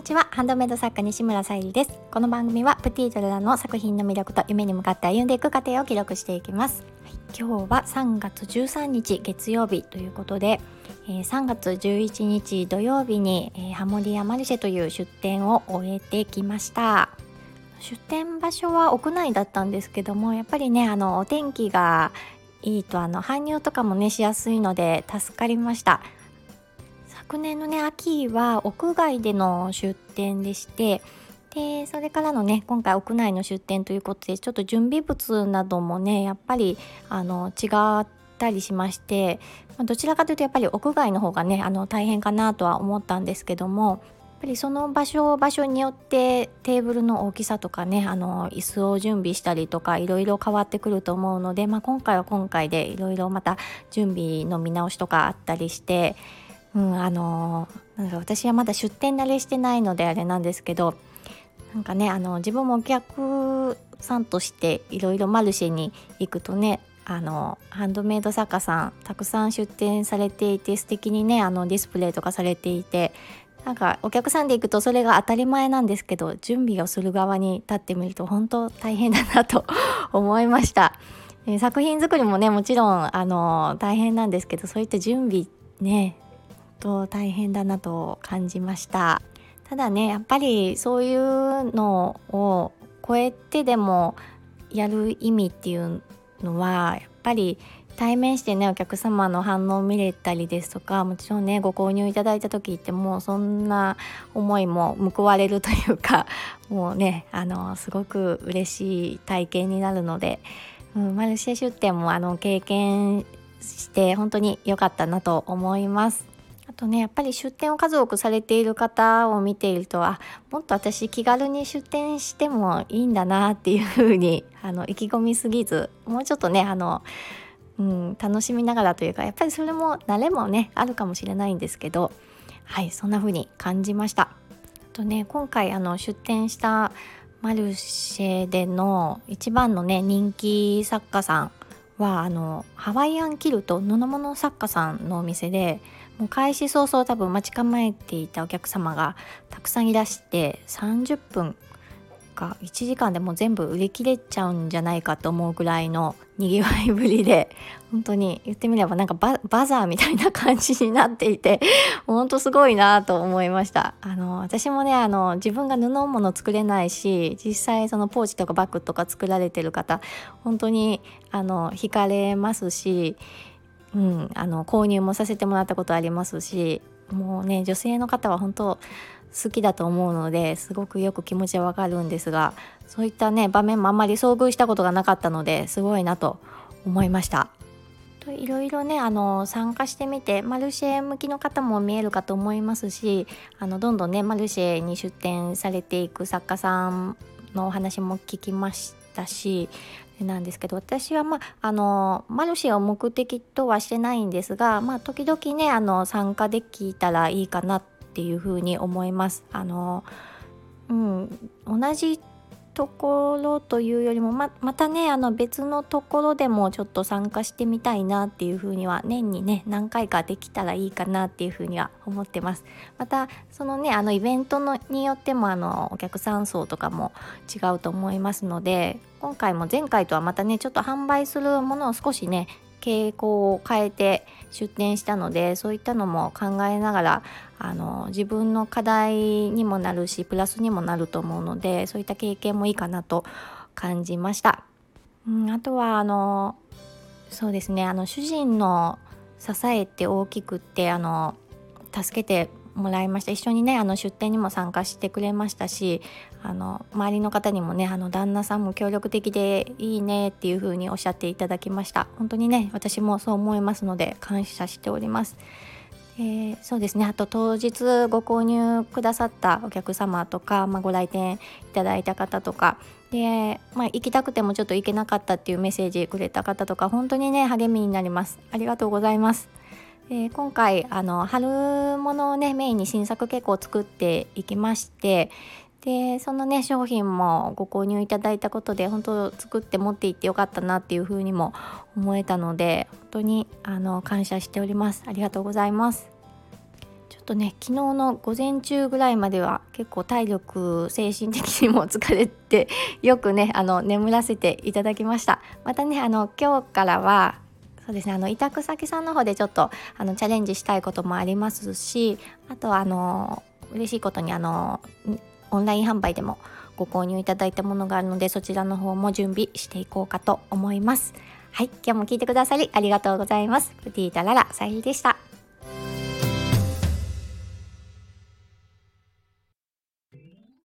にちは。ハンドメイド作家西村さゆりです。この番組はプティートラの作品の魅力と夢に向かって歩んでいく過程を記録していきます、はい、今日は3月13日月曜日ということで、えー、3月11日土曜日に、えー、ハモリアマルシェという出店を終えてきました。出店場所は屋内だったんですけどもやっぱりねあのお天気がいいとあの搬入とかもねしやすいので助かりました。昨年のね秋は屋外での出店でしてでそれからのね今回屋内の出店ということでちょっと準備物などもねやっぱりあの違ったりしましてどちらかというとやっぱり屋外の方がねあの大変かなとは思ったんですけどもやっぱりその場所場所によってテーブルの大きさとかねあの椅子を準備したりとかいろいろ変わってくると思うので、まあ、今回は今回でいろいろまた準備の見直しとかあったりしてうん、あのなんか私はまだ出店慣れしてないのであれなんですけどなんかねあの自分もお客さんとしていろいろマルシェに行くとねあのハンドメイド作家さんたくさん出店されていて素敵にねあのディスプレイとかされていてなんかお客さんで行くとそれが当たり前なんですけど準備をする側に立ってみると本当大変だなと 思いました。作品作りもねもちろんあの大変なんですけどそういった準備ねと大変だなと感じましたただねやっぱりそういうのを超えてでもやる意味っていうのはやっぱり対面してねお客様の反応を見れたりですとかもちろんねご購入いただいた時ってもうそんな思いも報われるというか もうねあのすごく嬉しい体験になるので、うん、マルシェ出店もあの経験して本当に良かったなと思います。あとねやっぱり出店を数多くされている方を見ているとあもっと私気軽に出店してもいいんだなっていうふうにあの意気込みすぎずもうちょっとねあの、うん、楽しみながらというかやっぱりそれも慣れもねあるかもしれないんですけどはいそんな風に感じました。あとね今回あの出店したマルシェでの一番のね人気作家さんはあのハワイアンキルト布物作家さんのお店でもう開始早々多分待ち構えていたお客様がたくさんいらして30分か1時間でもう全部売り切れちゃうんじゃないかと思うぐらいのにぎわいぶりで 本当に言ってみればなんかバザーみたいな感じになっていて 本当すごいなと思いました。あの私もねあの自分が布物作れないし実際そのポーチとかバッグとか作られてる方本当にあの惹かれますしうん、あの購入もさせてもらったことありますしもうね女性の方は本当好きだと思うのですごくよく気持ちはわかるんですがそういったね場面もあんまり遭遇したことがなかったのですごいなと思いました。いろいろねあの参加してみてマルシェ向きの方も見えるかと思いますしあのどんどんねマルシェに出展されていく作家さんのお話も聞きましたしなんですけど私はまああのマルシェを目的とはしてないんですがまあ時々ねあの参加できたらいいかなっていうふうに思います。あのうん、同じところというよりもままたねあの別のところでもちょっと参加してみたいなっていうふうには年にね何回かできたらいいかなっていうふうには思ってます。またそのねあのイベントのによってもあのお客さん層とかも違うと思いますので今回も前回とはまたねちょっと販売するものを少しね傾向を変えて出店したのでそういったのも考えながらあの自分の課題にもなるしプラスにもなると思うのでそういった経験もいいかなと感じました。うん、あとはあのそうですねあの主人の支えって大きくってあの助けてもらいました。一緒にねあの出店にも参加してくれましたしあの周りの方にもねあの旦那さんも協力的でいいねっていう風におっしゃっていただきました。本当にね私もそう思いますので感謝しております。えー、そうですね。あと当日ご購入くださったお客様とか、まあ、ご来店いただいた方とか。で、まあ、行きたくてもちょっと行けなかったっていうメッセージくれた方とか本当にね励みになります。ありがとうございます。えー、今回あの春物をねメインに新作結構作っていきましてでそのね商品もご購入いただいたことで本当作って持っていってよかったなっていうふうにも思えたので本当にあの感謝しております。ありがとうございます。ちょっとね昨日の午前中ぐらいまでは結構体力精神的にも疲れてよくねあの眠らせていただきました。またねあの今日からはそうですね。あの委託先さんの方でちょっとあのチャレンジしたいこともありますしあとあの嬉しいことにあのオンライン販売でもご購入いただいたものがあるのでそちらの方も準備していこうかと思います。はい。今日も聞いてくださりありがとうございます。プティータララさゆりでした。